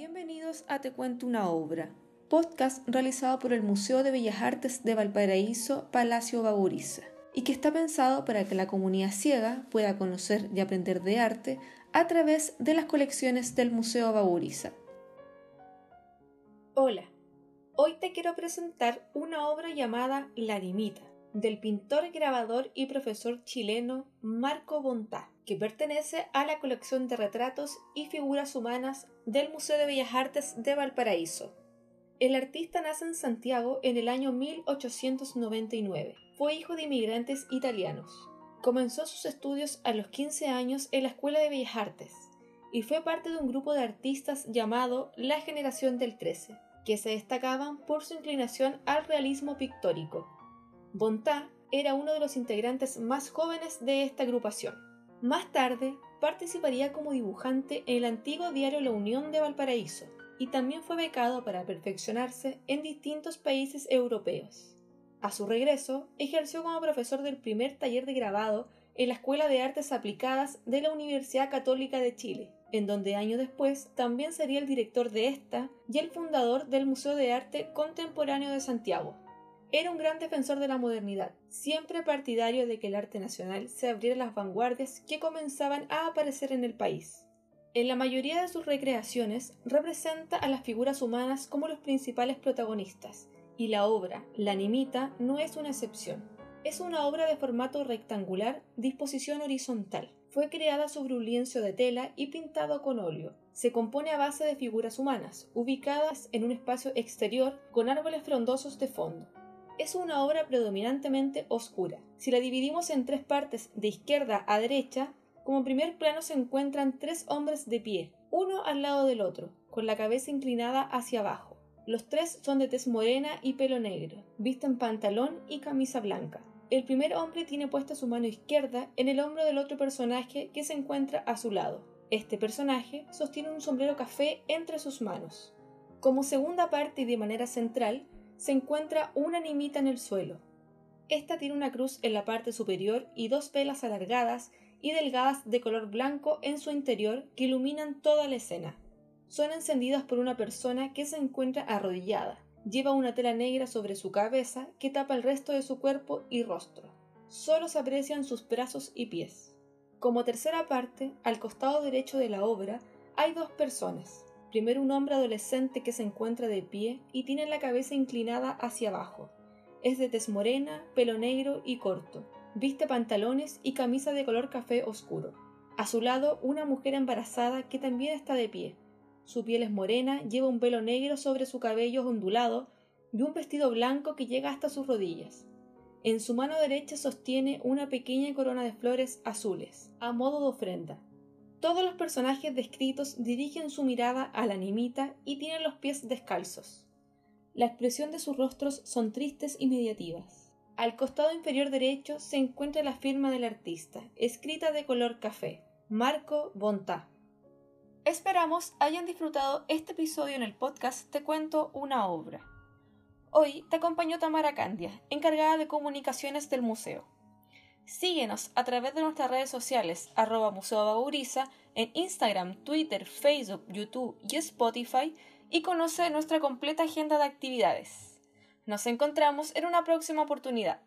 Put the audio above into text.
Bienvenidos a Te Cuento una Obra, podcast realizado por el Museo de Bellas Artes de Valparaíso, Palacio Baburiza, y que está pensado para que la comunidad ciega pueda conocer y aprender de arte a través de las colecciones del Museo Baburiza. Hola, hoy te quiero presentar una obra llamada La Limita, del pintor, grabador y profesor chileno Marco Bontá, que pertenece a la colección de retratos y figuras humanas del Museo de Bellas Artes de Valparaíso. El artista nace en Santiago en el año 1899. Fue hijo de inmigrantes italianos. Comenzó sus estudios a los 15 años en la Escuela de Bellas Artes y fue parte de un grupo de artistas llamado La Generación del Trece, que se destacaban por su inclinación al realismo pictórico. Bontá era uno de los integrantes más jóvenes de esta agrupación. Más tarde, participaría como dibujante en el antiguo diario La Unión de Valparaíso y también fue becado para perfeccionarse en distintos países europeos. A su regreso, ejerció como profesor del primer taller de grabado en la Escuela de Artes Aplicadas de la Universidad Católica de Chile, en donde años después también sería el director de esta y el fundador del Museo de Arte Contemporáneo de Santiago. Era un gran defensor de la modernidad, siempre partidario de que el arte nacional se abriera a las vanguardias que comenzaban a aparecer en el país. En la mayoría de sus recreaciones representa a las figuras humanas como los principales protagonistas, y la obra, La Nimita, no es una excepción. Es una obra de formato rectangular, disposición horizontal. Fue creada sobre un lienzo de tela y pintado con óleo. Se compone a base de figuras humanas, ubicadas en un espacio exterior con árboles frondosos de fondo es una obra predominantemente oscura. Si la dividimos en tres partes de izquierda a derecha, como primer plano se encuentran tres hombres de pie, uno al lado del otro, con la cabeza inclinada hacia abajo. Los tres son de tez morena y pelo negro, visten pantalón y camisa blanca. El primer hombre tiene puesta su mano izquierda en el hombro del otro personaje que se encuentra a su lado. Este personaje sostiene un sombrero café entre sus manos. Como segunda parte y de manera central, se encuentra una nimita en el suelo. Esta tiene una cruz en la parte superior y dos velas alargadas y delgadas de color blanco en su interior que iluminan toda la escena. Son encendidas por una persona que se encuentra arrodillada. Lleva una tela negra sobre su cabeza que tapa el resto de su cuerpo y rostro. Solo se aprecian sus brazos y pies. Como tercera parte, al costado derecho de la obra, hay dos personas, Primero un hombre adolescente que se encuentra de pie y tiene la cabeza inclinada hacia abajo. Es de tez morena, pelo negro y corto. Viste pantalones y camisa de color café oscuro. A su lado una mujer embarazada que también está de pie. Su piel es morena, lleva un velo negro sobre su cabello ondulado y un vestido blanco que llega hasta sus rodillas. En su mano derecha sostiene una pequeña corona de flores azules, a modo de ofrenda. Todos los personajes descritos dirigen su mirada a la nimita y tienen los pies descalzos. La expresión de sus rostros son tristes y mediativas. Al costado inferior derecho se encuentra la firma del artista, escrita de color café, Marco Bontá. Esperamos hayan disfrutado este episodio en el podcast Te cuento una obra. Hoy te acompañó Tamara Candia, encargada de comunicaciones del museo. Síguenos a través de nuestras redes sociales, arroba Museo en Instagram, Twitter, Facebook, YouTube y Spotify, y conoce nuestra completa agenda de actividades. Nos encontramos en una próxima oportunidad.